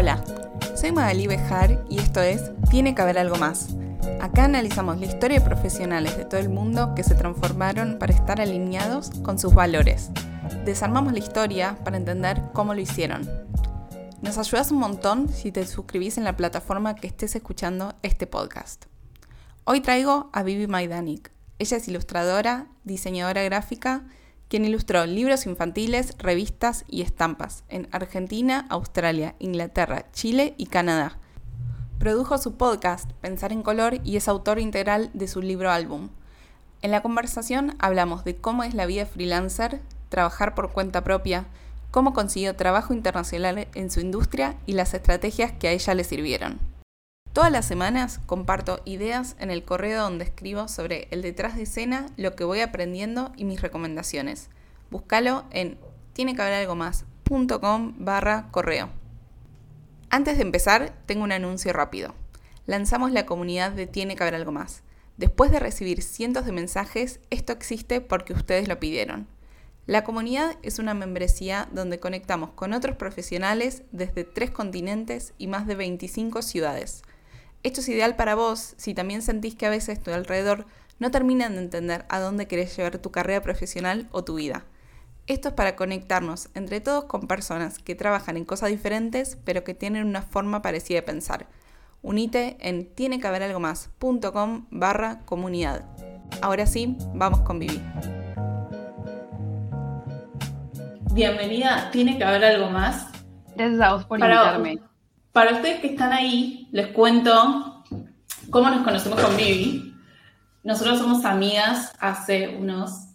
Hola, soy Magali Bejar y esto es Tiene que haber algo más. Acá analizamos la historia de profesionales de todo el mundo que se transformaron para estar alineados con sus valores. Desarmamos la historia para entender cómo lo hicieron. Nos ayudas un montón si te suscribís en la plataforma que estés escuchando este podcast. Hoy traigo a Vivi Maidanik. Ella es ilustradora, diseñadora gráfica quien ilustró libros infantiles, revistas y estampas en Argentina, Australia, Inglaterra, Chile y Canadá. Produjo su podcast Pensar en Color y es autor integral de su libro álbum. En la conversación hablamos de cómo es la vida freelancer, trabajar por cuenta propia, cómo consiguió trabajo internacional en su industria y las estrategias que a ella le sirvieron. Todas las semanas comparto ideas en el correo donde escribo sobre el detrás de escena, lo que voy aprendiendo y mis recomendaciones. Búscalo en tiene que haber algo más.com barra correo. Antes de empezar, tengo un anuncio rápido. Lanzamos la comunidad de Tiene que haber algo más. Después de recibir cientos de mensajes, esto existe porque ustedes lo pidieron. La comunidad es una membresía donde conectamos con otros profesionales desde tres continentes y más de 25 ciudades. Esto es ideal para vos si también sentís que a veces tu alrededor no terminan de entender a dónde querés llevar tu carrera profesional o tu vida. Esto es para conectarnos entre todos con personas que trabajan en cosas diferentes pero que tienen una forma parecida de pensar. Unite en tienequehaberalgomás.com barra comunidad. Ahora sí, vamos con Vivi. Bienvenida, tiene que haber algo más. Gracias a vos por invitarme. Para ustedes que están ahí, les cuento cómo nos conocemos con Vivi. Nosotros somos amigas hace unos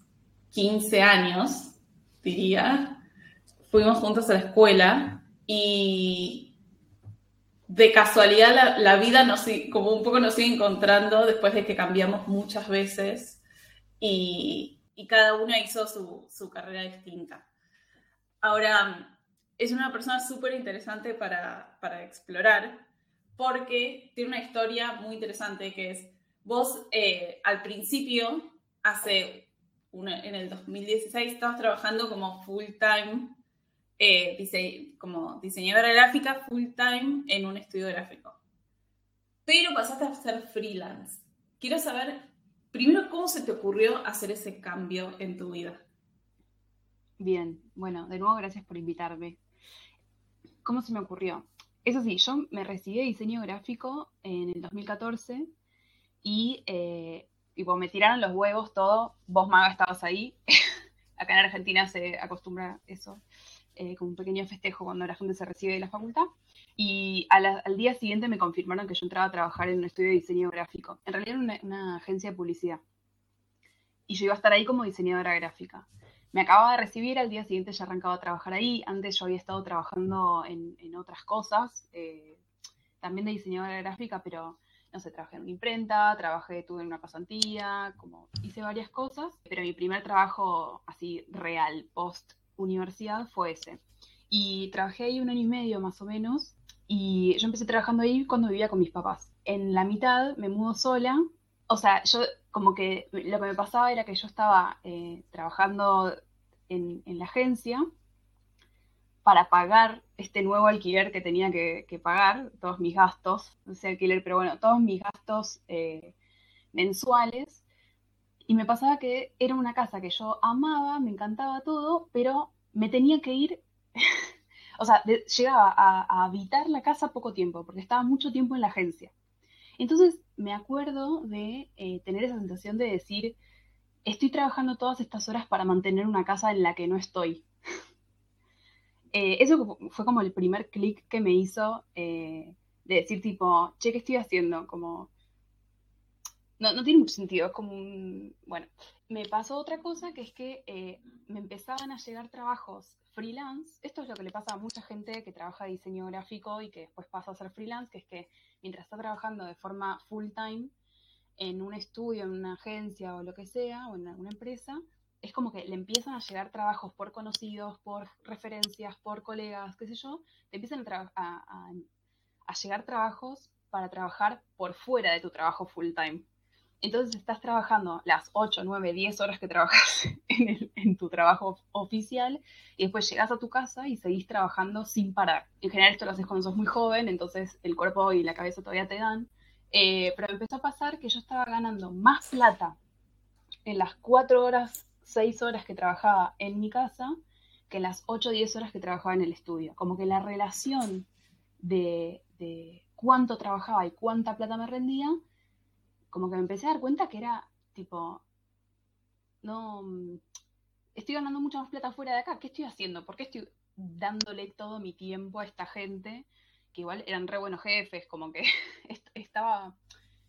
15 años, diría. Fuimos juntos a la escuela y de casualidad la, vida nos, como un poco nos sigue encontrando después de que cambiamos muchas veces y, cada una hizo su carrera distinta. Ahora, es una persona súper interesante para, explorar porque tiene una historia muy interesante que es, vos eh, al principio, hace en el 2016, estabas trabajando como full time, eh, como diseñadora gráfica full time en un estudio gráfico. Pero pasaste a ser freelance. Quiero saber, primero, cómo se te ocurrió hacer ese cambio en tu vida. Bien, bueno, de nuevo gracias por invitarme. ¿Cómo se me ocurrió? Eso sí, yo me recibí de diseño gráfico en el 2014 y eh, me tiraron los huevos todo, vos Maga estabas ahí. Acá en Argentina se acostumbra eso, eh, como un pequeño festejo cuando la gente se recibe de la facultad. Y al día siguiente me confirmaron que yo entraba a trabajar en un estudio de diseño gráfico. En realidad era una agencia de publicidad. Y yo iba a estar ahí como diseñadora gráfica me acababa de recibir, al día siguiente ya arrancaba a trabajar ahí. Antes yo había estado trabajando en, otras cosas, eh, también de diseñadora gráfica, pero no sé, trabajé en una imprenta, trabajé, tuve en una pasantía, como hice varias cosas, pero mi primer trabajo así real, post universidad, fue ese. Y trabajé ahí un año y medio más o menos, y yo empecé trabajando ahí cuando vivía con mis papás. En la mitad me mudo sola, o sea, yo como que lo que me pasaba era que yo estaba eh, trabajando en, la agencia para pagar este nuevo alquiler que tenía que, pagar, todos mis gastos, no sé alquiler, pero bueno, todos mis gastos eh, mensuales. Y me pasaba que era una casa que yo amaba, me encantaba todo, pero me tenía que ir, o sea, llegaba a, a habitar la casa poco tiempo, porque estaba mucho tiempo en la agencia. Entonces me acuerdo de eh, tener esa sensación de decir, estoy trabajando todas estas horas para mantener una casa en la que no estoy. Eh, eso fue como el primer clic que me hizo eh, de decir tipo, che, ¿qué estoy haciendo? Como, no, tiene mucho sentido, es como un, bueno, me pasó otra cosa que es que me empezaban a llegar trabajos freelance. Esto es lo que le pasa a mucha gente que trabaja diseño gráfico y que después pasa a ser freelance, que es que mientras está trabajando de forma full time en un estudio, en una agencia o lo que sea, o en alguna empresa, es como que le empiezan a llegar trabajos por conocidos, por referencias, por colegas, qué sé yo, te empiezan a, llegar trabajos para trabajar por fuera de tu trabajo full time. Entonces estás trabajando las 8, 9, 10 horas que trabajas en, tu trabajo oficial y después llegas a tu casa y seguís trabajando sin parar. En general esto lo haces cuando sos muy joven, entonces el cuerpo y la cabeza todavía te dan. Eh, pero empezó a pasar que yo estaba ganando más plata en las 4 horas, 6 horas que trabajaba en mi casa que en las 8 o 10 horas que trabajaba en el estudio. Como que la relación de, de cuánto trabajaba y cuánta plata me rendía como que me empecé a dar cuenta que era tipo, no, mm, estoy ganando mucha más plata fuera de acá, ¿qué estoy haciendo? ¿Por qué estoy dándole todo mi tiempo a esta gente? Que igual eran re buenos jefes, como que estaba,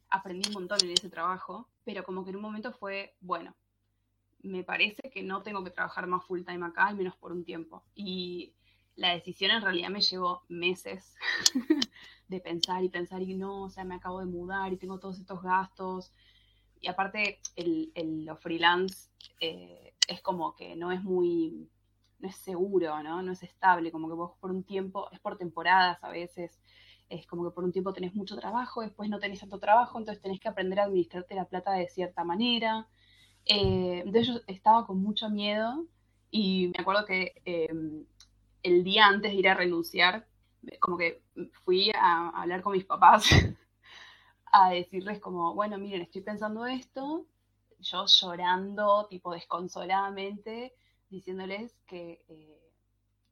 aprendí un montón en ese trabajo, pero como que en un momento fue, bueno, me parece que no tengo que trabajar más full time acá, al menos por un tiempo. Y la decisión en realidad me llevó meses de pensar y pensar y no, o sea, me acabo de mudar y tengo todos estos gastos. Y aparte, el, el lo freelance eh, es como que no es muy, no es seguro, ¿no? No es estable, como que vos por un tiempo, es por temporadas a veces, es como que por un tiempo tenés mucho trabajo, después no tenés tanto trabajo, entonces tenés que aprender a administrarte la plata de cierta manera. Eh, entonces yo estaba con mucho miedo y me acuerdo que em, el día antes de ir a renunciar, como que fui a, hablar con mis papás, a decirles como, bueno, miren, estoy pensando esto, yo llorando, tipo desconsoladamente, diciéndoles que, eh,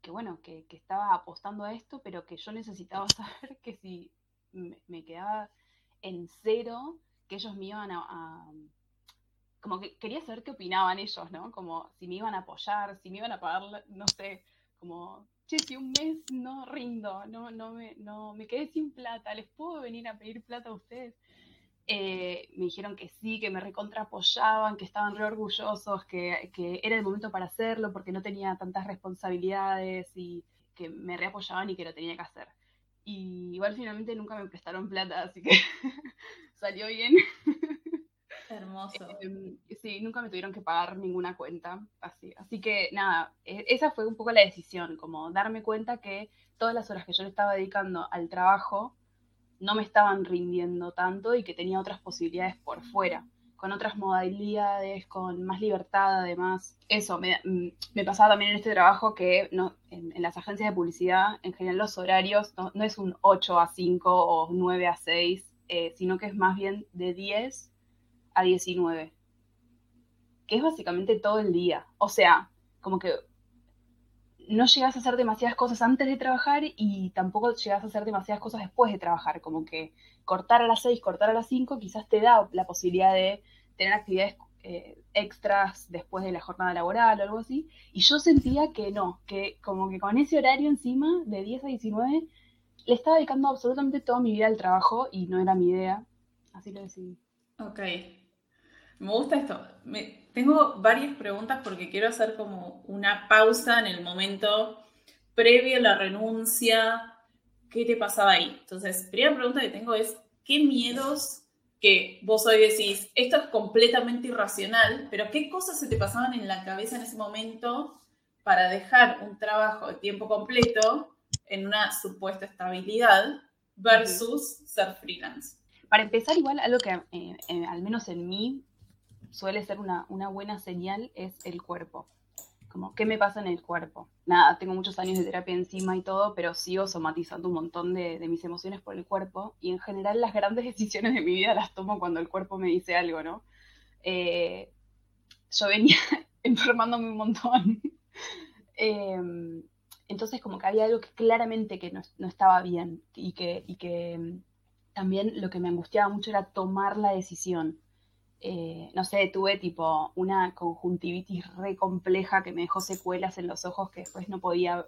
que bueno, que, estaba apostando a esto, pero que yo necesitaba saber que si me, quedaba en cero, que ellos me iban a, como que quería saber qué opinaban ellos, ¿no? Como si me iban a apoyar, si me iban a pagar, no sé, como si un mes no rindo, no, no, me, no me quedé sin plata, ¿les puedo venir a pedir plata a ustedes? Eh, me dijeron que sí, que me recontra apoyaban, que estaban re orgullosos, que, que, era el momento para hacerlo porque no tenía tantas responsabilidades y que me reapoyaban y que lo tenía que hacer. Y igual finalmente nunca me prestaron plata, así que salió bien. Hermoso. Em, sí, nunca me tuvieron que pagar ninguna cuenta, así. Así que nada, e, esa fue un poco la decisión, como darme cuenta que todas las horas que yo le estaba dedicando al trabajo no me estaban rindiendo tanto y que tenía otras posibilidades por fuera, con otras modalidades, con más libertad además. Eso, me, mm, pasaba también en este trabajo que no, en, las agencias de publicidad, en general los horarios no, es un 8 a 5 o 9 a 6, eh, sino que es más bien de 10 a 19, que es básicamente todo el día. O sea, como que no llegas a hacer demasiadas cosas antes de trabajar y tampoco llegas a hacer demasiadas cosas después de trabajar. Como que cortar a las 6, cortar a las 5 quizás te da la posibilidad de tener actividades eh, extras después de la jornada laboral o algo así. Y yo sentía que no, que como que con ese horario encima, de 10 a 19, le estaba dedicando absolutamente toda mi vida al trabajo y no era mi idea. Así lo decidí. Ok, me gusta esto. Me, tengo varias preguntas porque quiero hacer como una pausa en el momento previo a la renuncia. ¿Qué te pasaba ahí? Entonces, primera pregunta que tengo es, ¿qué miedos que vos hoy decís, esto es completamente irracional, pero qué cosas se te pasaban en la cabeza en ese momento para dejar un trabajo de tiempo completo en una supuesta estabilidad versus ser freelance? Para empezar, igual algo que eh, eh, al menos en mí suele ser una, buena señal es el cuerpo. Como, ¿qué me pasa en el cuerpo? Nada, tengo muchos años de terapia encima y todo, pero sigo somatizando un montón de, mis emociones por el cuerpo y en general las grandes decisiones de mi vida las tomo cuando el cuerpo me dice algo, ¿no? Eh, yo venía enfermándome un montón. Em, entonces como que había algo que claramente que no, estaba bien y que, y que mm, también lo que me angustiaba mucho era tomar la decisión. Eh, no sé, tuve tipo una conjuntivitis re compleja que me dejó secuelas en los ojos que después no podía,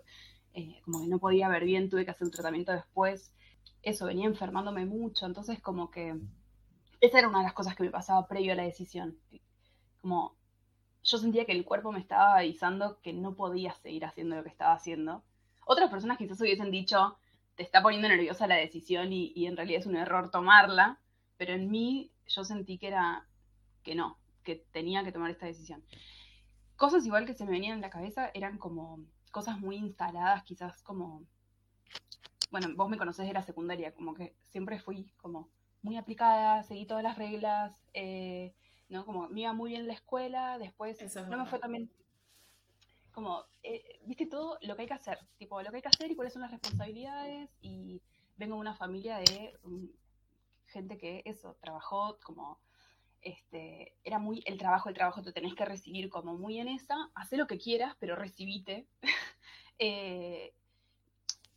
eh, como que no podía ver bien, tuve que hacer un tratamiento después. Eso, venía enfermándome mucho, entonces como que esa era una de las cosas que me pasaba previo a la decisión. Como yo sentía que el cuerpo me estaba avisando que no podía seguir haciendo lo que estaba haciendo. Otras personas quizás hubiesen dicho, te está poniendo nerviosa la decisión y, y en realidad es un error tomarla, pero en mí yo sentí que era que no, que tenía que tomar esta decisión. Cosas igual que se me venían en la cabeza eran como cosas muy instaladas, quizás como, bueno, vos me conocés de la secundaria, como que siempre fui como muy aplicada, seguí todas las reglas, eh, ¿no? Como me iba muy bien en la escuela, después no me fue también como, eh, viste todo lo que hay que hacer, tipo, lo que hay que hacer y cuáles son las responsabilidades y vengo de una familia de mm, gente que eso, trabajó como, este, era muy el trabajo, el trabajo te tenés que recibir como muy en esa, haz lo que quieras, pero recibite. Eh,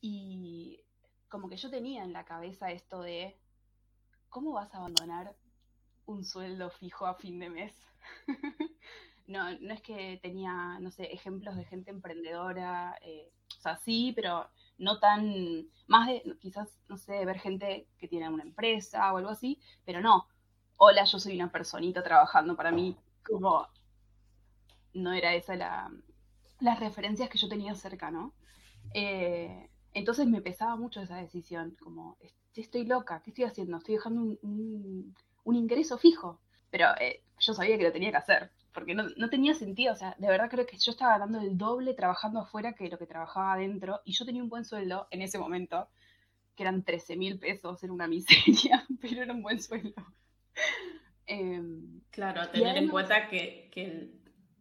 y como que yo tenía en la cabeza esto de, ¿cómo vas a abandonar un sueldo fijo a fin de mes? no, no es que tenía, no sé, ejemplos de gente emprendedora, eh, o sea, sí, pero no tan, más de quizás, no sé, ver gente que tiene una empresa o algo así, pero no, hola, yo soy una personita trabajando para mí, como no era esa la, las referencias que yo tenía cerca, ¿no? Eh, entonces me pesaba mucho esa decisión, como, estoy loca, ¿qué estoy haciendo? Estoy dejando un, ingreso fijo, pero eh, yo sabía que lo tenía que hacer, porque no, tenía sentido, o sea, de verdad creo que yo estaba ganando el doble trabajando afuera que lo que trabajaba adentro, y yo tenía un buen sueldo en ese momento, que eran 13 mil pesos, era una miseria, pero era un buen sueldo. Em, claro, a tener en cuenta que,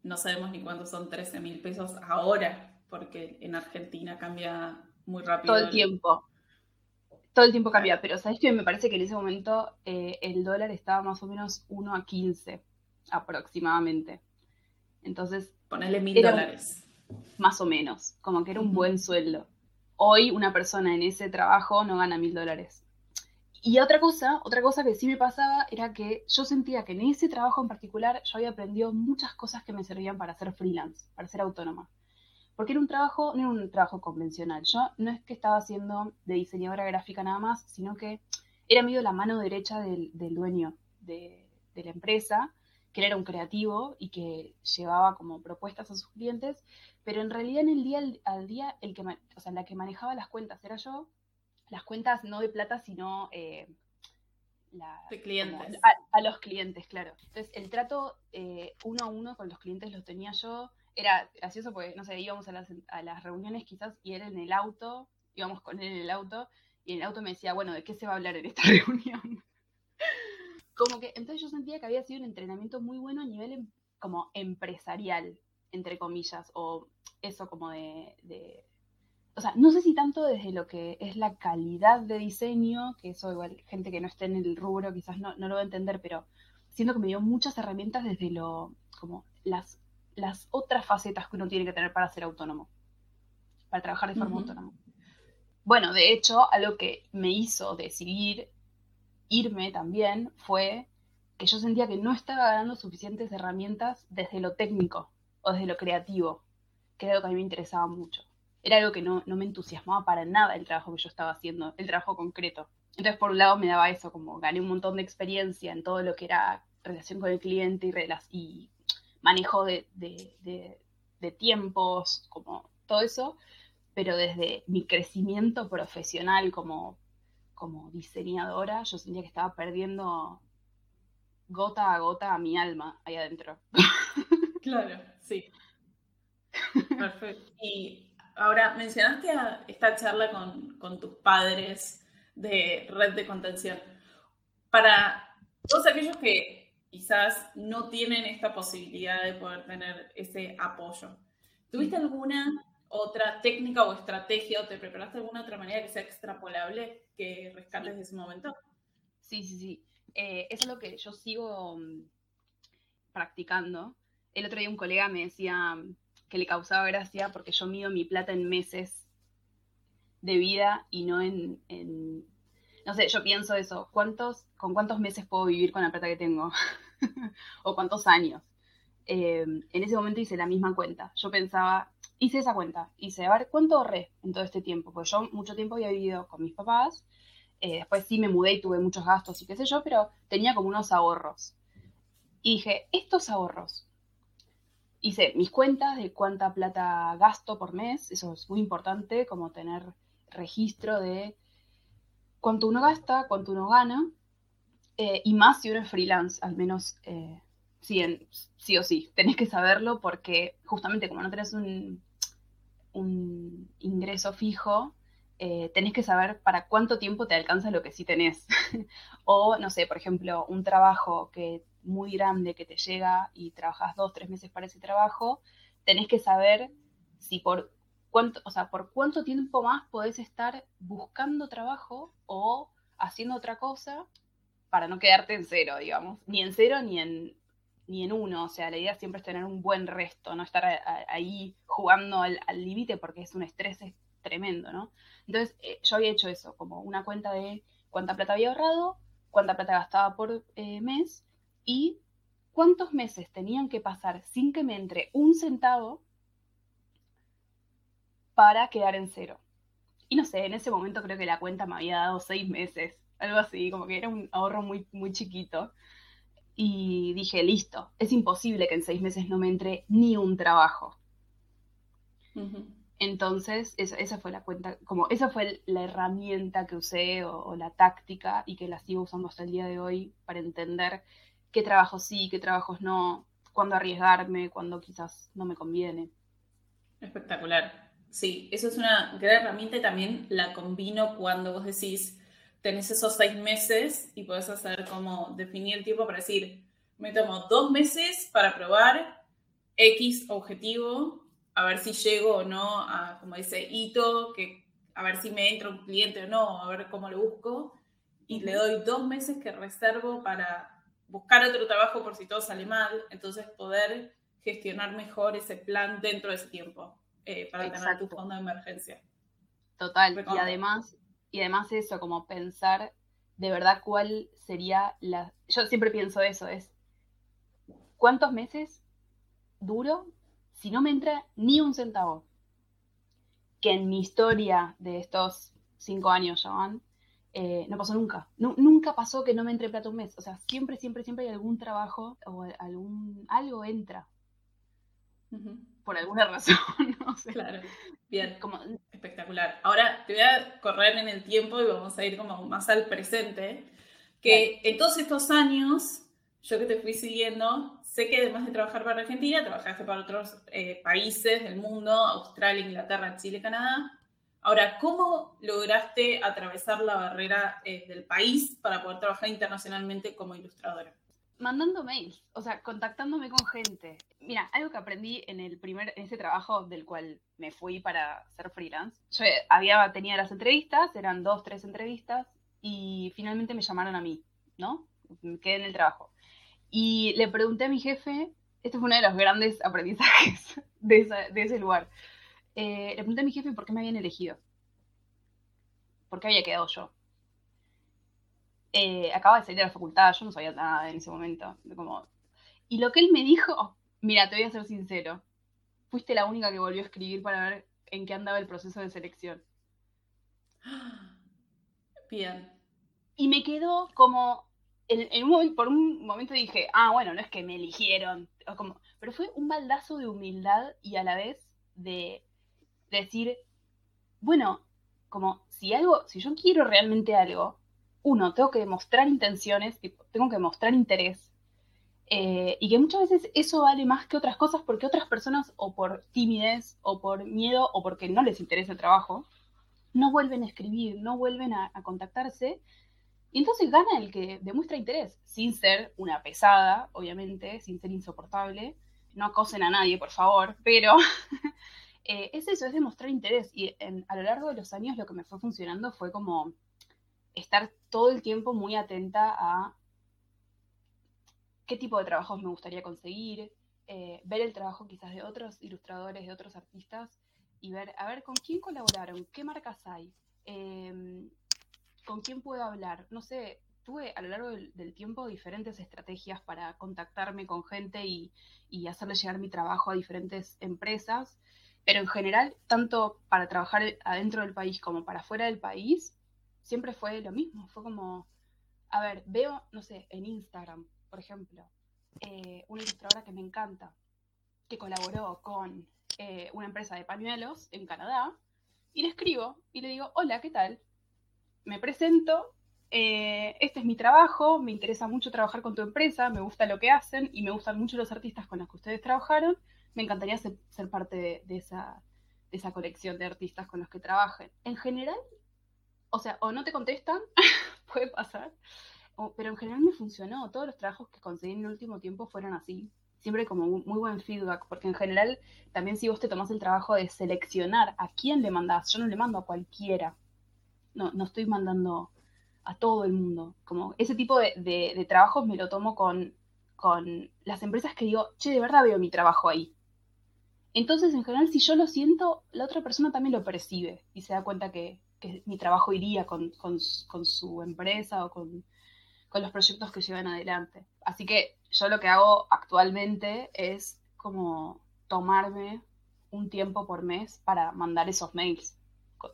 no sabemos ni cuántos son 13 mil pesos ahora, porque en Argentina cambia muy rápido. Todo el tiempo. Todo el tiempo cambia, pero ¿sabes que Me parece que en ese momento eh, el dólar estaba más o menos 1 a 15 aproximadamente. Entonces. Ponerle mil dólares. Más o menos, como que era un buen sueldo. Hoy una persona en ese trabajo no gana mil dólares. Y otra cosa, otra cosa que sí me pasaba era que yo sentía que en ese trabajo en particular yo había aprendido muchas cosas que me servían para ser freelance, para ser autónoma. Porque era un trabajo, no era un trabajo convencional. Yo no es que estaba haciendo de diseñadora gráfica nada más, sino que era medio la mano derecha del, dueño de, la empresa, que era un creativo y que llevaba como propuestas a sus clientes, pero en realidad en el día al, día, el que, o sea, la que manejaba las cuentas era yo las cuentas no de plata, sino eh, de clientes. A, los clientes, claro. Entonces, el trato eh, uno a uno con los clientes los tenía yo. Era gracioso porque, no sé, íbamos a las, a las reuniones quizás y era en el auto, íbamos con él en el auto, y en el auto me decía, bueno, ¿de qué se va a hablar en esta reunión? como que, entonces yo sentía que había sido un entrenamiento muy bueno a nivel em, como empresarial, entre comillas, o eso como de o sea, no sé si tanto desde lo que es la calidad de diseño, que eso igual gente que no esté en el rubro quizás no, lo va a entender, pero siento que me dio muchas herramientas desde lo, como las, las otras facetas que uno tiene que tener para ser autónomo, para trabajar de forma autónoma. Bueno, de hecho, algo que me hizo decidir irme también fue que yo sentía que no estaba ganando suficientes herramientas desde lo técnico o desde lo creativo, que era lo que a mí me interesaba mucho era algo que no, me entusiasmaba para nada el trabajo que yo estaba haciendo, el trabajo concreto. Entonces, por un lado, me daba eso, como gané un montón de experiencia en todo lo que era relación con el cliente y, y manejo de, tiempos, como todo eso, pero desde mi crecimiento profesional como, como diseñadora, yo sentía que estaba perdiendo gota a gota a mi alma ahí adentro. Claro, sí. Perfecto. Y Ahora, mencionaste esta charla con, tus padres de red de contención. Para todos aquellos que quizás no tienen esta posibilidad de poder tener ese apoyo, ¿tuviste alguna otra técnica o estrategia o te preparaste de alguna otra manera que sea extrapolable que rescates de ese momento? Sí, sí, sí. Eh, es lo que yo sigo mm, practicando. El otro día un colega me decía, que le causaba gracia porque yo mido mi plata en meses de vida y no en, no sé, yo pienso eso, ¿cuántos, ¿con cuántos meses puedo vivir con la plata que tengo? o cuántos años. Em, en ese momento hice la misma cuenta. Yo pensaba, hice esa cuenta, hice, a ver, ¿cuánto ahorré en todo este tiempo? Porque yo mucho tiempo había vivido con mis papás, eh, después sí me mudé y tuve muchos gastos y qué sé yo, pero tenía como unos ahorros. Y dije, estos ahorros, hice mis cuentas de cuánta plata gasto por mes, eso es muy importante, como tener registro de cuánto uno gasta, cuánto uno gana, eh, y más si uno es freelance, al menos eh, sí, sí, o sí, tenés que saberlo porque justamente como no tenés un, ingreso fijo, eh, tenés que saber para cuánto tiempo te alcanza lo que sí tenés. o, no sé, por ejemplo, un trabajo que muy grande que te llega y trabajas dos, tres meses para ese trabajo, tenés que saber si por cuánto, o sea, por cuánto tiempo más podés estar buscando trabajo o haciendo otra cosa para no quedarte en cero, digamos. Ni en cero ni en, ni en uno. O sea, la idea siempre es tener un buen resto, no estar ahí jugando al límite porque es un estrés tremendo, ¿no? Entonces, eh, yo había hecho eso, como una cuenta de cuánta plata había ahorrado, cuánta plata gastaba por eh, mes y cuántos meses tenían que pasar sin que me entre un centavo para quedar en cero. Y no sé, en ese momento creo que la cuenta me había dado seis meses, algo así, como que era un ahorro muy, muy chiquito. Y dije, listo, es imposible que en seis meses no me entre ni un trabajo. Entonces, esa, fue la cuenta, como esa fue la herramienta que usé o, la táctica y que la sigo usando hasta el día de hoy para entender qué trabajos sí, qué trabajos no, cuándo arriesgarme, cuándo quizás no me conviene. Espectacular. Sí, eso es una gran herramienta y también la combino cuando vos decís, tenés esos seis meses y podés hacer como definir el tiempo para decir, me tomo dos meses para probar X objetivo a ver si llego o no a, como dice Ito, que a ver si me entra un cliente o no, a ver cómo lo busco. Y le doy dos meses que reservo para buscar otro trabajo por si todo sale mal, entonces poder gestionar mejor ese plan dentro de ese tiempo eh, para tener tu fondo de emergencia. Total, y además, y además eso, como pensar de verdad cuál sería la... Yo siempre pienso eso, es ¿cuántos meses duro si no me entra ni un centavo, que en mi historia de estos cinco años van, eh, no pasó nunca. nunca pasó que no me entre plata un mes. O sea, siempre, siempre, siempre hay algún trabajo o algún algo entra. Por alguna razón, no sé. Claro. Bien. Como... Espectacular. Ahora te voy a correr en el tiempo y vamos a ir como más al presente. Que en todos estos años, yo que te fui siguiendo, Sé que además de trabajar para Argentina, trabajaste para otros eh, países del mundo, Australia, Inglaterra, Chile, Canadá. Ahora, ¿cómo lograste atravesar la barrera eh, del país para poder trabajar internacionalmente como ilustradora? Mandando mails, o sea, contactándome con gente. Mira, algo que aprendí en el primer, en ese trabajo del cual me fui para ser freelance. Yo había tenido las entrevistas, eran dos, tres entrevistas, y finalmente me llamaron a mí, ¿no? Me quedé en el trabajo. Y le pregunté a mi jefe, este fue uno de los grandes aprendizajes de, ese lugar. Eh, le pregunté a mi jefe por qué me habían elegido. ¿Por qué había quedado yo? Eh, acaba de salir de la facultad, yo no sabía nada en ese momento. Como... Y lo que él me dijo, mira, te voy a ser sincero, fuiste la única que volvió a escribir para ver en qué andaba el proceso de selección. Bien. Y me quedó como, en, un por un momento dije, ah, bueno, no es que me eligieron, como, pero fue un baldazo de humildad y a la vez de, decir, bueno, como si algo, si yo quiero realmente algo, uno, tengo que demostrar intenciones, tengo que demostrar interés, eh, y que muchas veces eso vale más que otras cosas porque otras personas, o por timidez, o por miedo, o porque no les interesa el trabajo, no vuelven a escribir, no vuelven a contactarse, y entonces gana el que demuestra interés, sin ser una pesada, obviamente, sin ser insoportable. No acosen a nadie, por favor, pero eh, es eso, es demostrar interés. Y a lo largo de los años lo que me fue funcionando fue como estar todo el tiempo muy atenta a qué tipo de trabajos me gustaría conseguir, eh, ver el trabajo quizás de otros ilustradores, de otros artistas y ver, a ver, con quién colaboraron, qué marcas hay. Em, ¿con quién puedo hablar? No sé, tuve a lo largo del, tiempo diferentes estrategias para contactarme con gente y, hacerle llegar mi trabajo a diferentes empresas, pero en general, tanto para trabajar adentro del país como para fuera del país, siempre fue lo mismo, fue como, a ver, veo, no sé, en Instagram, por ejemplo, eh, una ilustradora que me encanta, que colaboró con eh, una empresa de pañuelos en Canadá, y le escribo y le digo, hola, ¿qué tal? me presento, eh, este es mi trabajo, me interesa mucho trabajar con tu empresa, me gusta lo que hacen y me gustan mucho los artistas con los que ustedes trabajaron, me encantaría ser, parte de, esa, colección de artistas con los que trabajen. En general, o sea, o no te contestan, puede pasar, pero en general me funcionó. Todos los trabajos que conseguí en el último tiempo fueron así. Siempre como muy buen feedback, porque en general también si vos te tomás el trabajo de seleccionar a quién le mandás, yo no le mando a cualquiera. No, no estoy mandando a todo el mundo. Como ese tipo de, de, trabajos me lo tomo con, con las empresas que digo, che, de verdad veo mi trabajo ahí. Entonces, en general, si yo lo siento, la otra persona también lo percibe y se da cuenta que, mi trabajo iría con, con, su empresa o con, con los proyectos que llevan adelante. Así que yo lo que hago actualmente es como tomarme un tiempo por mes para mandar esos mails,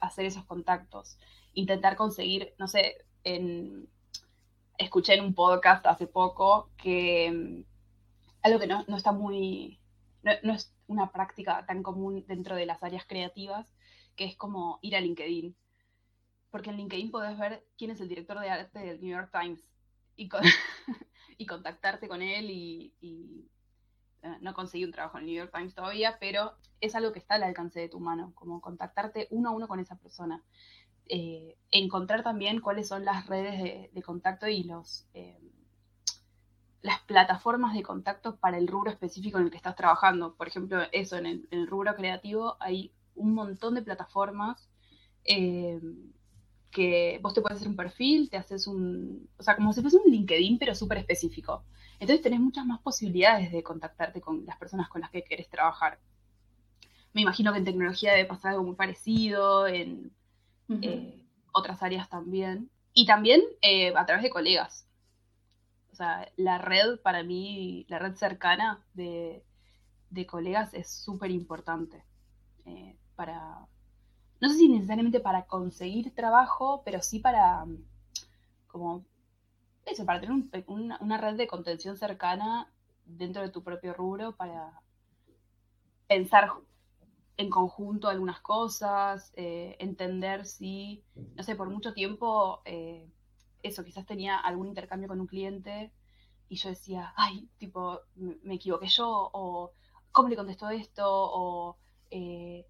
hacer esos contactos, intentar conseguir, no sé, en, escuché en un podcast hace poco que mm, algo que no, está muy, no, es una práctica tan común dentro de las áreas creativas, que es como ir a LinkedIn. Porque en LinkedIn podés ver quién es el director de arte del New York Times y, y contactarte con él y, eh, no conseguí un trabajo en el New York Times todavía, pero es algo que está al alcance de tu mano, como contactarte uno a uno con esa persona. Eh, encontrar también cuáles son las redes de, contacto y los, eh, las plataformas de contacto para el rubro específico en el que estás trabajando. Por ejemplo, eso, en el, rubro creativo hay un montón de plataformas eh, que vos te puedes hacer un perfil, te haces un, o sea, como si fuese un LinkedIn, pero súper específico. Entonces tenés muchas más posibilidades de contactarte con las personas con las que querés trabajar. Me imagino que en tecnología debe pasar algo muy parecido, en eh, otras áreas también. Y también eh, a través de colegas. La red para mí, la red cercana de, colegas es súper importante eh, para, no sé si necesariamente para conseguir trabajo, pero sí para, como, eso, para tener una red de contención cercana dentro de tu propio rubro para pensar en conjunto algunas cosas, eh, entender si, no sé, por mucho tiempo, eh, eso, quizás tenía algún intercambio con un cliente y yo decía, ay, tipo, me, equivoqué yo, o cómo le contestó esto, o, eh,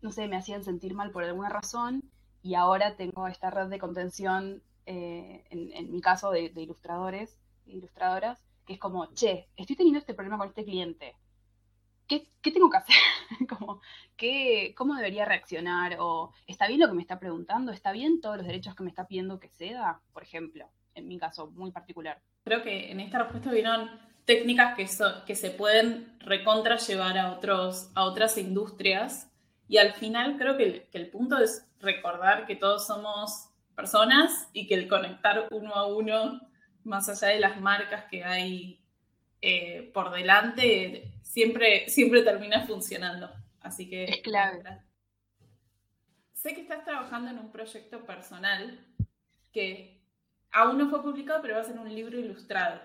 no sé, me hacían sentir mal por alguna razón y ahora tengo esta red de contención, en, mi caso, de, de ilustradores, ilustradoras, que es como, che, estoy teniendo este problema con este cliente ¿qué, tengo que hacer? como, ¿qué, ¿Cómo debería reaccionar? ¿O está bien lo que me está preguntando? ¿Está bien todos los derechos que me está pidiendo que ceda? Por ejemplo, en mi caso muy particular. Creo que en esta respuesta vieron técnicas que, que se pueden recontra llevar a, otros, a otras industrias. Y al final creo que el, punto es recordar que todos somos personas y que el conectar uno a uno, más allá de las marcas que hay eh, por delante, siempre, siempre termina funcionando. Así que... Es clave. Sé que estás trabajando en un proyecto personal que aún no fue publicado, pero va a ser un libro ilustrado.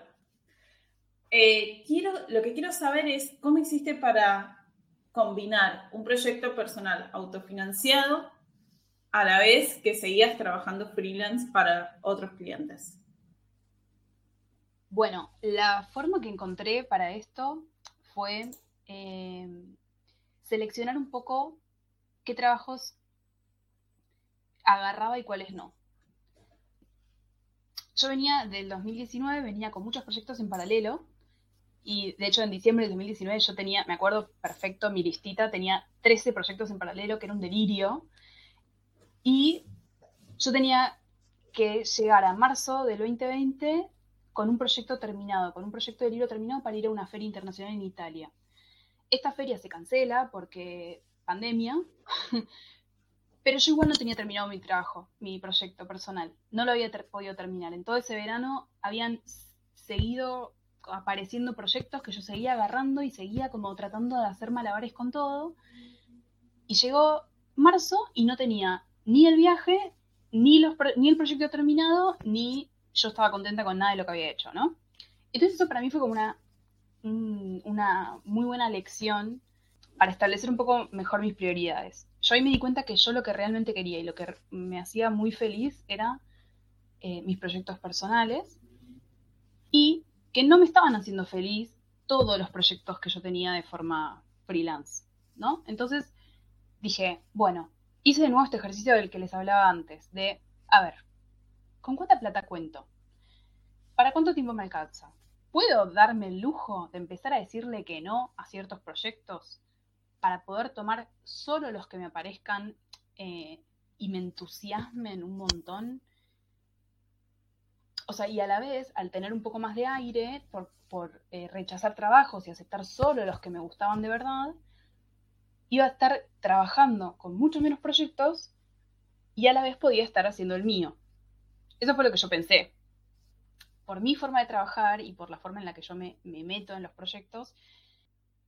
Eh, quiero, lo que quiero saber es cómo hiciste para combinar un proyecto personal autofinanciado a la vez que seguías trabajando freelance para otros clientes. Bueno, la forma que encontré para esto fue eh, seleccionar un poco qué trabajos agarraba y cuáles no. Yo venía del 2019, venía con muchos proyectos en paralelo y de hecho en diciembre del 2019 yo tenía, me acuerdo perfecto, mi listita tenía 13 proyectos en paralelo, que era un delirio. Y yo tenía que llegar a marzo del 2020 con un proyecto terminado, con un proyecto de libro terminado para ir a una feria internacional en Italia. Esta feria se cancela porque pandemia, pero yo igual no tenía terminado mi trabajo, mi proyecto personal. No lo había podido terminar. En todo ese verano habían seguido apareciendo proyectos que yo seguía agarrando y seguía como tratando de hacer malabares con todo. Y llegó marzo y no tenía ni el viaje, ni, los, ni el proyecto terminado, ni yo estaba contenta con nada de lo que había hecho, ¿no? Entonces eso para mí fue como una, una muy buena lección para establecer un poco mejor mis prioridades. Yo ahí me di cuenta que yo lo que realmente quería y lo que me hacía muy feliz era eh, mis proyectos personales y que no me estaban haciendo feliz todos los proyectos que yo tenía de forma freelance. ¿no? Entonces dije, bueno, hice de nuevo este ejercicio del que les hablaba antes, de, a ver, ¿con cuánta plata cuento? ¿Para cuánto tiempo me alcanza? ¿Puedo darme el lujo de empezar a decirle que no a ciertos proyectos para poder tomar solo los que me aparezcan eh, y me entusiasmen un montón? O sea, y a la vez, al tener un poco más de aire por, eh, rechazar trabajos y aceptar solo los que me gustaban de verdad, iba a estar trabajando con muchos menos proyectos y a la vez podía estar haciendo el mío. Eso fue lo que yo pensé. Por mi forma de trabajar y por la forma en la que yo me, meto en los proyectos,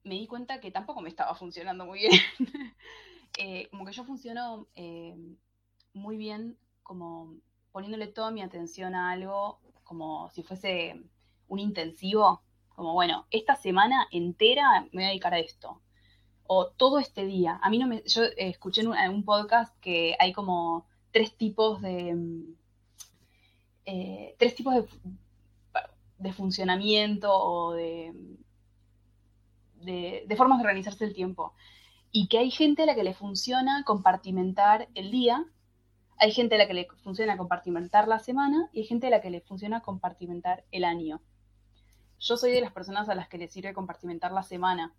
me di cuenta que tampoco me estaba funcionando muy bien. Eh, como que yo funciono eh, muy bien como poniéndole toda mi atención a algo como si fuese un intensivo, como bueno, esta semana entera me voy a dedicar a esto o todo este día. A mí no me. Yo escuché en un, podcast que hay como tres tipos de. Eh, tres tipos de, de, funcionamiento o de, de, formas de organizarse el tiempo. Y que hay gente a la que le funciona compartimentar el día, hay gente a la que le funciona compartimentar la semana y hay gente a la que le funciona compartimentar el año. Yo soy de las personas a las que le sirve compartimentar la semana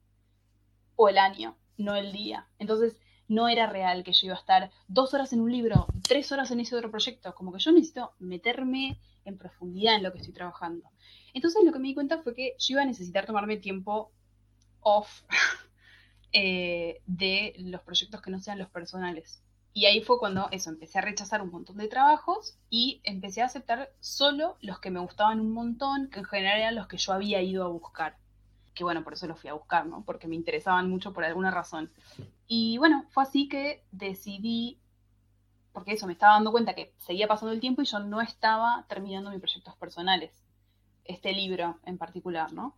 o el año, no el día. Entonces, no era real que yo iba a estar dos horas en un libro, tres horas en ese otro proyecto, como que yo necesito meterme en profundidad en lo que estoy trabajando. Entonces lo que me di cuenta fue que yo iba a necesitar tomarme tiempo off eh, de los proyectos que no sean los personales. Y ahí fue cuando eso, empecé a rechazar un montón de trabajos y empecé a aceptar solo los que me gustaban un montón, que en general eran los que yo había ido a buscar que bueno, por eso los fui a buscar, ¿no? Porque me interesaban mucho por alguna razón. Y bueno, fue así que decidí, porque eso, me estaba dando cuenta que seguía pasando el tiempo y yo no estaba terminando mis proyectos personales, este libro en particular, ¿no?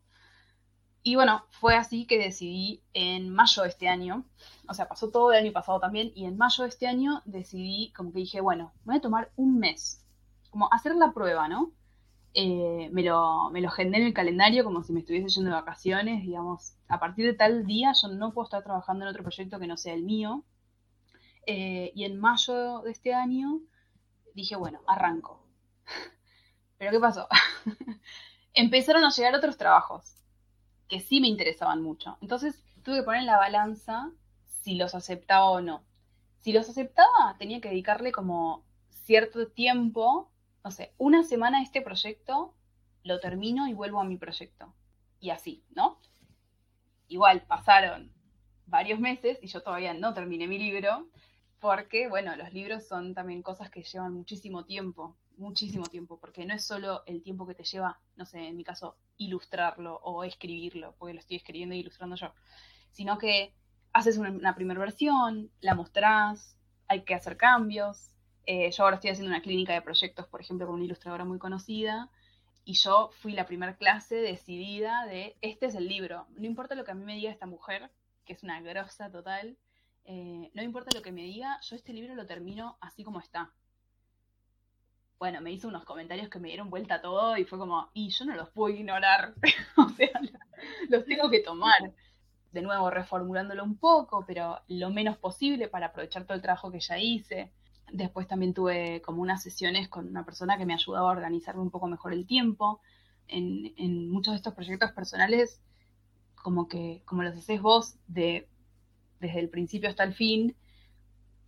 Y bueno, fue así que decidí en mayo de este año, o sea, pasó todo el año pasado también, y en mayo de este año decidí, como que dije, bueno, me voy a tomar un mes, como hacer la prueba, ¿no? Eh, me, lo, me lo agendé en el calendario como si me estuviese yendo de vacaciones, digamos, a partir de tal día yo no puedo estar trabajando en otro proyecto que no sea el mío. Eh, y en mayo de este año dije, bueno, arranco. Pero ¿qué pasó? Empezaron a llegar otros trabajos que sí me interesaban mucho. Entonces tuve que poner en la balanza si los aceptaba o no. Si los aceptaba, tenía que dedicarle como cierto tiempo no sé, una semana este proyecto, lo termino y vuelvo a mi proyecto. Y así, ¿no? Igual pasaron varios meses y yo todavía no terminé mi libro, porque, bueno, los libros son también cosas que llevan muchísimo tiempo, muchísimo tiempo, porque no es solo el tiempo que te lleva, no sé, en mi caso, ilustrarlo o escribirlo, porque lo estoy escribiendo e ilustrando yo, sino que haces una, una primera versión, la mostrás, hay que hacer cambios, eh, yo ahora estoy haciendo una clínica de proyectos, por ejemplo, con una ilustradora muy conocida, y yo fui la primera clase decidida de, este es el libro, no importa lo que a mí me diga esta mujer, que es una grosa total, eh, no importa lo que me diga, yo este libro lo termino así como está. Bueno, me hizo unos comentarios que me dieron vuelta a todo y fue como, y yo no los puedo ignorar, o sea, los tengo que tomar. De nuevo, reformulándolo un poco, pero lo menos posible para aprovechar todo el trabajo que ya hice. Después también tuve como unas sesiones con una persona que me ayudaba a organizarme un poco mejor el tiempo. En, muchos de estos proyectos personales, como que, como los haces vos de, desde el principio hasta el fin,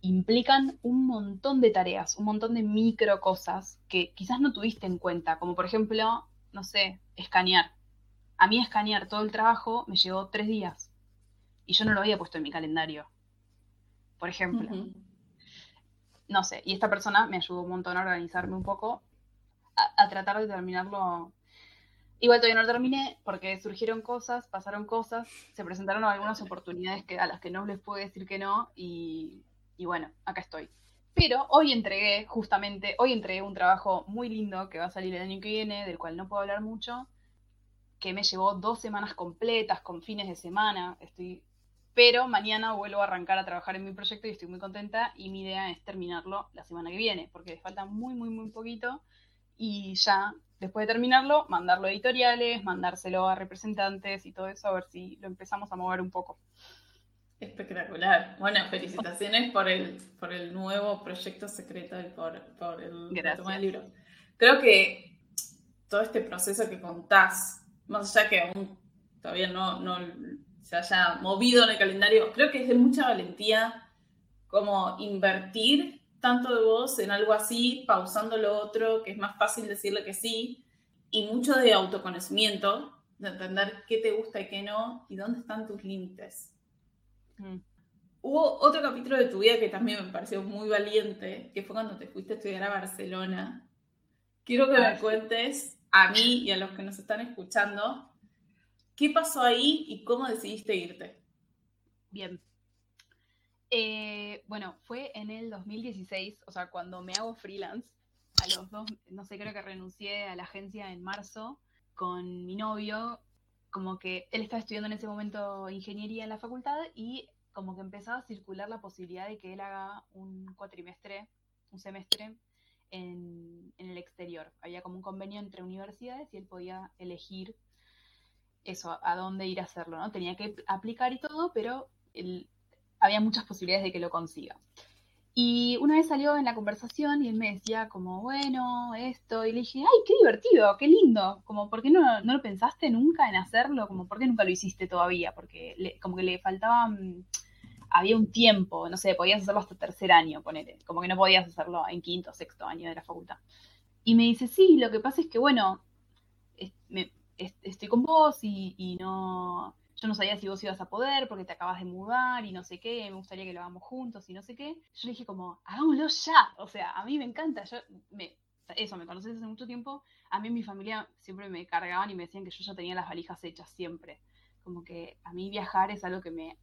implican un montón de tareas, un montón de micro cosas que quizás no tuviste en cuenta, como por ejemplo, no sé, escanear. A mí escanear todo el trabajo me llevó tres días y yo no lo había puesto en mi calendario, por ejemplo no sé, y esta persona me ayudó un montón a organizarme un poco, a, tratar de terminarlo. Igual todavía no lo terminé porque surgieron cosas, pasaron cosas, se presentaron algunas oportunidades que, a las que no les pude decir que no y, y bueno, acá estoy. Pero hoy entregué, justamente, hoy entregué un trabajo muy lindo que va a salir el año que viene, del cual no puedo hablar mucho, que me llevó dos semanas completas, con fines de semana. Estoy pero mañana vuelvo a arrancar a trabajar en mi proyecto y estoy muy contenta y mi idea es terminarlo la semana que viene, porque le falta muy, muy, muy poquito y ya después de terminarlo, mandarlo a editoriales, mandárselo a representantes y todo eso, a ver si lo empezamos a mover un poco. Espectacular. Bueno, felicitaciones por el, por el nuevo proyecto secreto y por, por el, del libro. Creo que todo este proceso que contás, más allá que aún todavía no, no se haya movido en el calendario, creo que es de mucha valentía como invertir tanto de vos en algo así, pausando lo otro, que es más fácil decirle que sí, y mucho de autoconocimiento, de entender qué te gusta y qué no, y dónde están tus límites. Mm. Hubo otro capítulo de tu vida que también me pareció muy valiente, que fue cuando te fuiste a estudiar a Barcelona. Quiero que me cuentes a mí y a los que nos están escuchando, ¿qué pasó ahí y cómo decidiste irte? Bien. Eh, bueno, fue en el 2016, o sea, cuando me hago freelance, a los dos, no sé, creo que renuncié a la agencia en marzo con mi novio, como que él estaba estudiando en ese momento ingeniería en la facultad y como que empezaba a circular la posibilidad de que él haga un cuatrimestre, un semestre en, el exterior. Había como un convenio entre universidades y él podía elegir eso, a dónde ir a hacerlo, ¿no? Tenía que aplicar y todo, pero había muchas posibilidades de que lo consiga. Y una vez salió en la conversación y él me decía como, bueno, esto, y le dije, ay, qué divertido, qué lindo, como, ¿por qué no, no lo pensaste nunca en hacerlo? Como, ¿por qué nunca lo hiciste todavía? Porque como que le faltaba, mm, había un tiempo, no sé, podías hacerlo hasta tercer año, ponete, como que no podías hacerlo en quinto, sexto año de la facultad. Y me dice, sí, lo que pasa es que, bueno, estoy con vos y, y no, yo no sabía si vos ibas a poder porque te acabas de mudar y no sé qué, me gustaría que lo hagamos juntos y no sé qué. Yo dije como, hagámoslo ya, o sea, a mí me encanta, yo me, eso, me conoces hace mucho tiempo, a mí mi familia siempre me cargaban y me decían que yo ya tenía las valijas hechas siempre, como que a mí viajar es algo que me,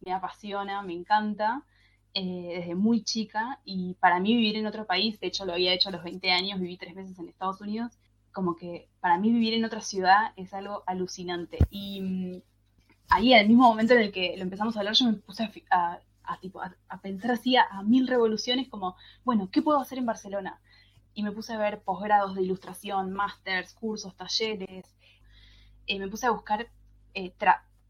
me apasiona, me encanta. Eh, desde muy chica. Y para mí vivir en otro país, de hecho lo había hecho a los 20 años, viví tres meses en Estados Unidos, como que para mí vivir en otra ciudad es algo alucinante. Y mm, ahí, el mismo momento en el que lo empezamos a hablar, yo me puse a, pensar así a, mil revoluciones, como, bueno, ¿qué puedo hacer en Barcelona? Y me puse a ver posgrados de ilustración, másters, cursos, talleres. Eh, me puse a buscar eh,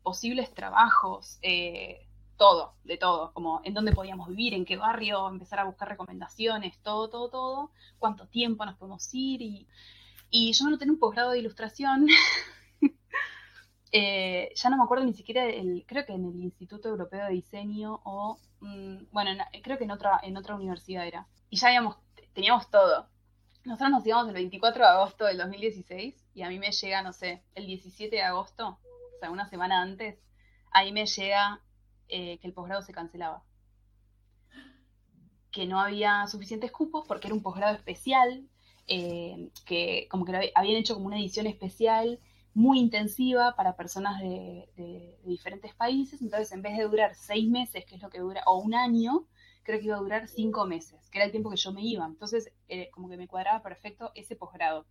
posibles trabajos, eh, todo, de todo, como en dónde podíamos vivir, en qué barrio, empezar a buscar recomendaciones, todo, todo, todo, cuánto tiempo nos podemos ir. Y, y yo no tenía un posgrado de ilustración. Eh, ya no me acuerdo ni siquiera, el, creo que en el Instituto Europeo de Diseño o, mm, bueno, creo que en otra, en otra universidad era. Y ya habíamos, teníamos todo. Nosotros nos íbamos el 24 de agosto del 2016 y a mí me llega, no sé, el 17 de agosto, o sea, una semana antes, ahí me llega eh, que el posgrado se cancelaba. Que no había suficientes cupos porque era un posgrado especial, eh, que como que habían hecho como una edición especial muy intensiva para personas de, diferentes países, entonces en vez de durar seis meses, que es lo que dura, o un año, creo que iba a durar cinco meses, que era el tiempo que yo me iba. Entonces, eh, como que me cuadraba perfecto ese posgrado.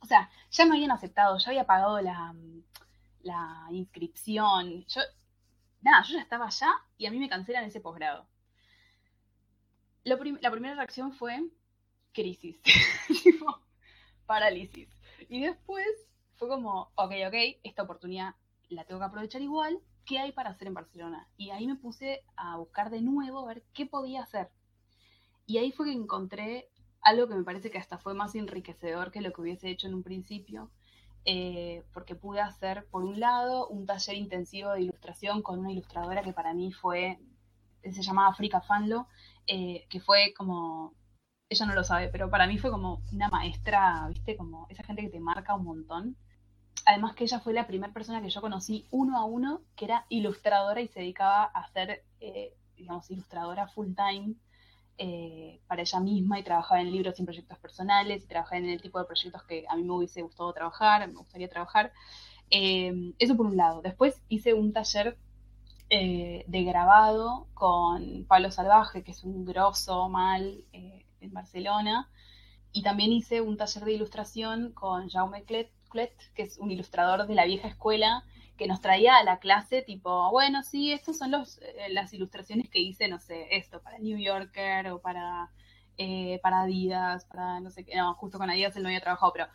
O sea, ya me habían aceptado, ya había pagado la, la inscripción. Yo, nada, yo ya estaba allá y a mí me cancelan ese posgrado. la primera reacción fue crisis, parálisis. Y después fue como, ok, ok, esta oportunidad la tengo que aprovechar igual, ¿qué hay para hacer en Barcelona? Y ahí me puse a buscar de nuevo, a ver qué podía hacer. Y ahí fue que encontré algo que me parece que hasta fue más enriquecedor que lo que hubiese hecho en un principio, eh, porque pude hacer, por un lado, un taller intensivo de ilustración con una ilustradora que para mí fue, se llamaba Africa Fanlo, eh, que fue como ella no lo sabe, pero para mí fue como una maestra, ¿viste? Como esa gente que te marca un montón. Además que ella fue la primera persona que yo conocí uno a uno que era ilustradora y se dedicaba a ser, eh, digamos, ilustradora full time eh, para ella misma y trabajaba en libros y proyectos personales y trabajaba en el tipo de proyectos que a mí me hubiese gustado trabajar, me gustaría trabajar. Eh, eso por un lado. Después hice un taller de grabado con Pablo Salvaje, que es un grosso mal en Barcelona. Y también hice un taller de ilustración con Jaume Clet, que es un ilustrador de la vieja escuela, que nos traía a la clase tipo, bueno, sí, estas son los, eh, las ilustraciones que hice, no sé, esto, para New Yorker o para, eh, para Adidas, para no sé qué, no, justo con Adidas él no había trabajado, pero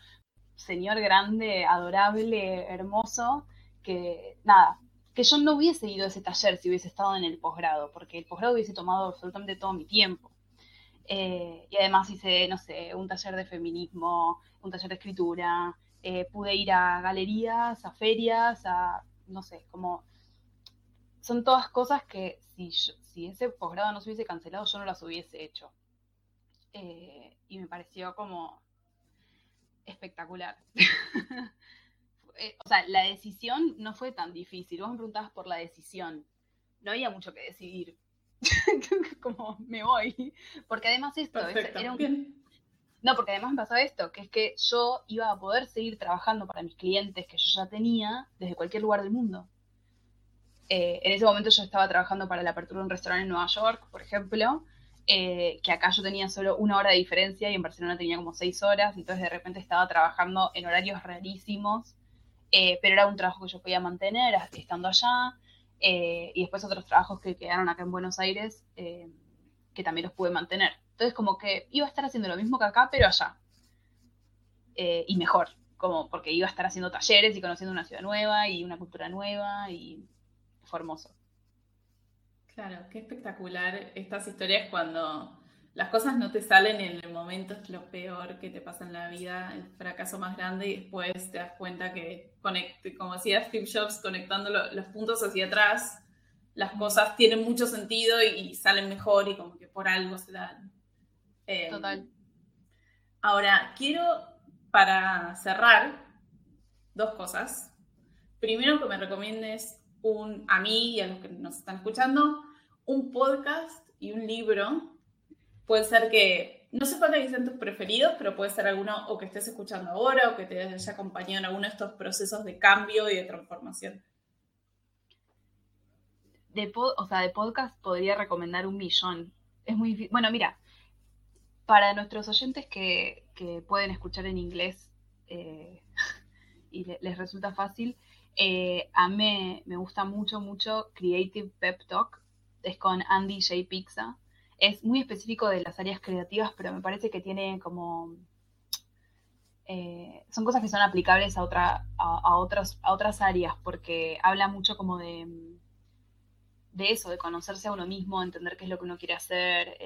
señor grande, adorable, hermoso, que nada, que yo no hubiese ido a ese taller si hubiese estado en el posgrado, porque el posgrado hubiese tomado absolutamente todo mi tiempo. Eh, y además hice, no sé, un taller de feminismo, un taller de escritura, eh, pude ir a galerías, a ferias, a, no sé, como... Son todas cosas que si, si ese posgrado no se hubiese cancelado, yo no las hubiese hecho. Eh, y me pareció como espectacular. o sea, la decisión no fue tan difícil. Vos me preguntabas por la decisión. No había mucho que decidir. como me voy. Porque además esto era un... No, porque además me pasaba esto, que es que yo iba a poder seguir trabajando para mis clientes que yo ya tenía desde cualquier lugar del mundo. Eh, en ese momento yo estaba trabajando para la apertura de un restaurante en Nueva York, por ejemplo, eh, que acá yo tenía solo una hora de diferencia y en Barcelona tenía como seis horas, entonces de repente estaba trabajando en horarios rarísimos, eh, pero era un trabajo que yo podía mantener estando allá, y después otros trabajos que quedaron acá en Buenos Aires, que también los pude mantener. Entonces, como que iba a estar haciendo lo mismo que acá, pero allá. Eh, y mejor, como porque iba a estar haciendo talleres y conociendo una ciudad nueva y una cultura nueva y fue hermoso. Claro, qué espectacular estas historias cuando las cosas no te salen y en el momento es lo peor que te pasa en la vida, el fracaso más grande y después te das cuenta que, como decía Steve Jobs, conectando los puntos hacia atrás, las cosas tienen mucho sentido y, salen mejor y como que por algo se dan. Em, Total. Ahora, quiero para cerrar dos cosas. Primero, que me recomiendes un, a mí y a los que nos están escuchando un podcast y un libro. Puede ser que, no sé cuáles sean tus preferidos, pero puede ser alguno o que estés escuchando ahora o que te haya acompañado en alguno de estos procesos de cambio y de transformación. De, o sea, de podcast podría recomendar un millón. Es muy. Bueno, mira, para nuestros oyentes que, pueden escuchar en inglés eh, y les resulta fácil, eh, a mí me gusta mucho, mucho Creative Pep Talk, es con Andy J. Pizza. Es muy específico de las áreas creativas, pero me parece que tiene como... Eh, son cosas que son aplicables a, otra, a, otras, a otras áreas, porque habla mucho como de, de eso, de conocerse a uno mismo, entender qué es lo que uno quiere hacer,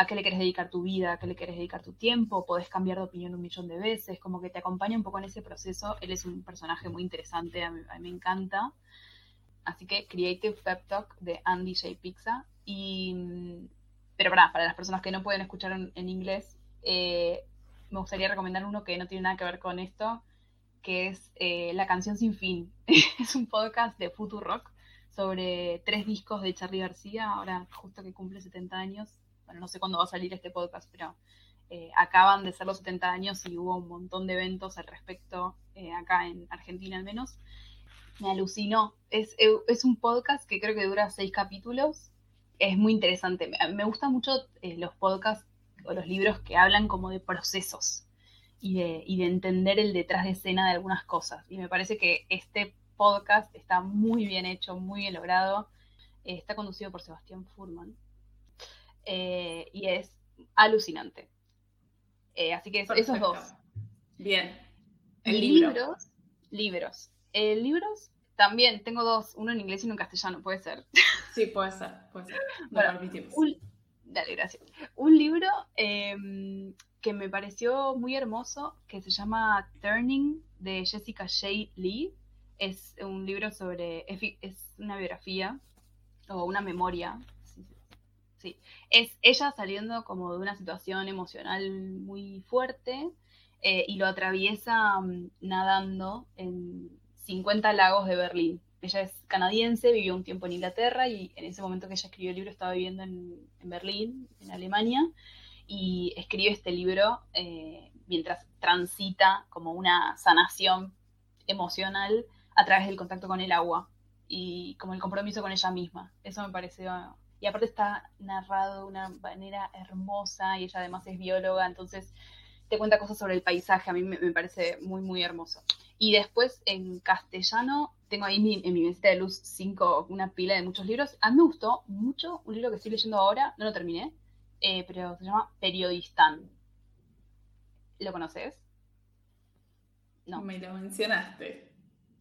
a qué le quieres dedicar tu vida, a qué le quieres dedicar tu tiempo, podés cambiar de opinión un millón de veces, como que te acompaña un poco en ese proceso. Él es un personaje muy interesante, a mí, me encanta. Así que Creative Pep Talk de Andy J. Pizza. Y, pero para, las personas que no pueden escuchar en, inglés, eh, me gustaría recomendar uno que no tiene nada que ver con esto, que es eh, La canción sin fin. es un podcast de Rock sobre tres discos de Charlie García, ahora justo que cumple 70 años bueno, no sé cuándo va a salir este podcast, pero eh, acaban de ser los 70 años y hubo un montón de eventos al respecto, acá en Argentina al menos. Me alucinó. Es, es, un podcast que creo que dura seis capítulos. Es muy interesante. Me, me gustan mucho eh, los podcasts o los libros que hablan como de procesos y de, y de entender el detrás de escena de algunas cosas. Y me parece que este podcast está muy bien hecho, muy bien logrado. está conducido por Sebastián Furman, eh, y es alucinante. Eh, así que esos dos. Bien. El libros, libros. Eh, libros también tengo dos, uno en inglés y uno en castellano, puede ser. Sí, puede ser, puede ser. un, dale, gracias. Un libro em, que me pareció muy hermoso, que se llama Turning, de Jessica J. Lee. Es un libro sobre, es una biografía o una memoria sí. Es ella saliendo como de una situación emocional muy fuerte eh, y lo atraviesa mm, nadando en 50 lagos de Berlín. Ella es canadiense, vivió un tiempo en Inglaterra y en ese momento que ella escribió el libro estaba viviendo en, Berlín, en Alemania, y escribe este libro eh, mientras transita como una sanación emocional a través del contacto con el agua y como el compromiso con ella misma. Eso me pareció y aparte está narrado de una manera hermosa y ella además es bióloga, entonces te cuenta cosas sobre el paisaje, a mí me, parece muy, muy hermoso. Y después en castellano tengo ahí en mi mesita de luz cinco, una pila de muchos libros. A mí me gustó mucho un libro que estoy leyendo ahora, no lo terminé, eh, pero se llama Periodistán. ¿Lo conoces? No. Me lo mencionaste.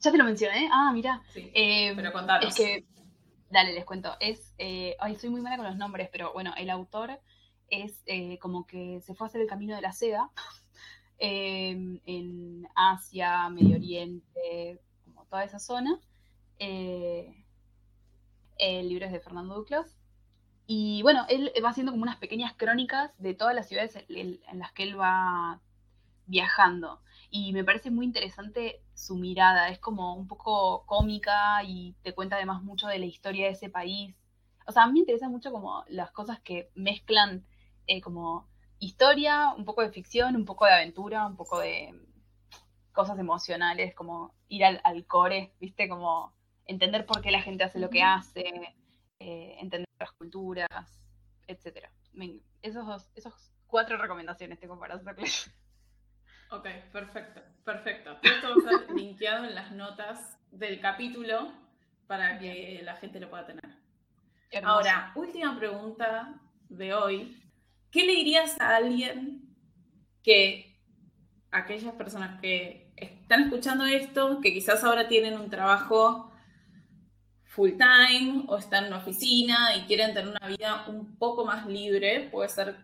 Ya te lo mencioné. Ah, mira. Sí, Eh, pero contanos. Es que, dale, les cuento. Es, eh, ay, soy muy mala con los nombres, pero bueno, el autor es eh, como que se fue a hacer el camino de la seda eh, en Asia, Medio Oriente, como toda esa zona. Eh, el libro es de Fernando Duclos. Y bueno, él va haciendo como unas pequeñas crónicas de todas las ciudades en, las que él va viajando. Y me parece muy interesante su mirada, es como un poco cómica y te cuenta además mucho de la historia de ese país. O sea, a mí me interesa mucho como las cosas que mezclan eh, como historia, un poco de ficción, un poco de aventura, un poco de cosas emocionales, como ir al, al core, ¿viste? Como entender por qué la gente hace lo que hace, eh, entender las culturas. Me- Esos, dos- esos cuatro recomendaciones tengo para hacerles. Ok, perfecto, perfecto. Esto va a estar linkeado en las notas del capítulo para que la gente lo pueda tener. Hermoso. Ahora, última pregunta de hoy. ¿Qué le dirías a alguien que aquellas personas que están escuchando esto, que quizás ahora tienen un trabajo full time o están en una oficina y quieren tener una vida un poco más libre, puede ser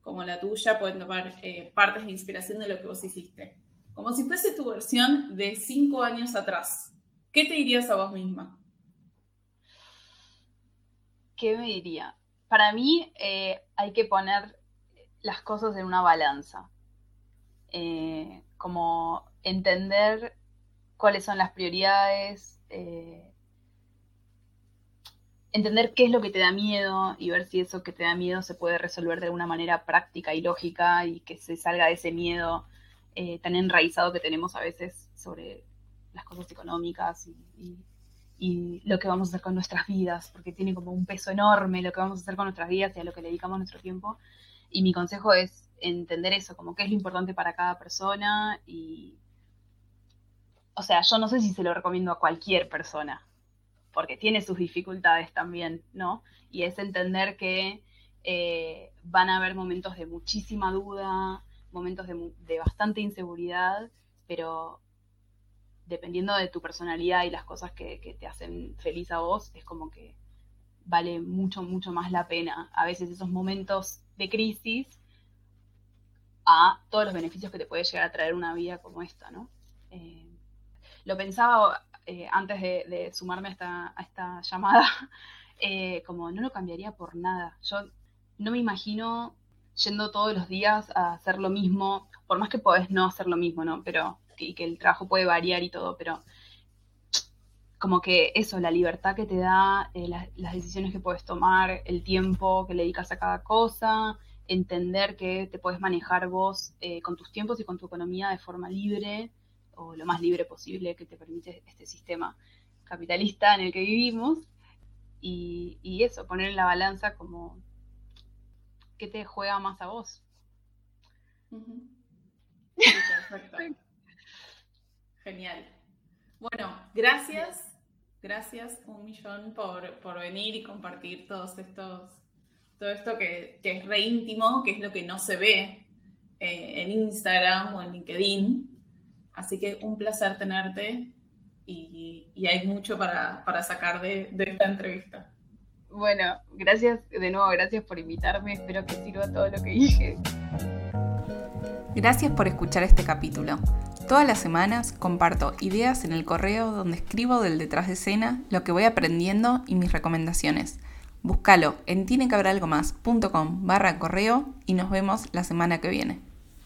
como la tuya, pueden tomar eh, partes de inspiración de lo que vos hiciste. Como si fuese tu versión de cinco años atrás. ¿Qué te dirías a vos misma? ¿Qué me diría? Para mí eh, hay que poner las cosas en una balanza. Eh, como entender cuáles son las prioridades, eh, entender qué es lo que te da miedo y ver si eso que te da miedo se puede resolver de alguna manera práctica y lógica y que se salga de ese miedo eh, tan enraizado que tenemos a veces sobre las cosas económicas y, y- y lo que vamos a hacer con nuestras vidas, porque tiene como un peso enorme lo que vamos a hacer con nuestras vidas y a lo que le dedicamos nuestro tiempo. Y mi consejo es entender eso, como qué es lo importante para cada persona y... O sea, yo no sé si se lo recomiendo a cualquier persona, porque tiene sus dificultades también, ¿no? Y es entender que eh, van a haber momentos de muchísima duda, momentos de, de bastante inseguridad, pero dependiendo de tu personalidad y las cosas que, te hacen feliz a vos, es como que vale mucho, mucho más la pena a veces esos momentos de crisis a todos los beneficios que te puede llegar a traer una vida como esta, ¿no? Eh, lo pensaba eh, antes de, sumarme a esta, esta llamada, eh, como no lo cambiaría por nada. Yo no me imagino yendo todos los días a hacer lo mismo, por más que podés no hacer lo mismo, ¿no? Pero, y que el trabajo puede variar y todo, pero como que eso, la libertad que te da, eh, las, las decisiones que puedes tomar, el tiempo que le dedicas a cada cosa, entender que te puedes manejar vos eh, con tus tiempos y con tu economía de forma libre, o lo más libre posible que te permite este sistema capitalista en el que vivimos, y, y eso, poner en la balanza como qué te juega más a vos. Perfecto. Genial. Bueno, gracias, gracias un millón por, por venir y compartir todos estos, todo esto que, que es re íntimo, que es lo que no se ve eh, en Instagram o en LinkedIn. Así que un placer tenerte y, y hay mucho para, para sacar de, de esta entrevista. Bueno, gracias de nuevo, gracias por invitarme, espero que sirva todo lo que dije. Gracias por escuchar este capítulo. Todas las semanas comparto ideas en el correo donde escribo del detrás de escena lo que voy aprendiendo y mis recomendaciones. Búscalo en tinequehabralgomás.com barra correo y nos vemos la semana que viene.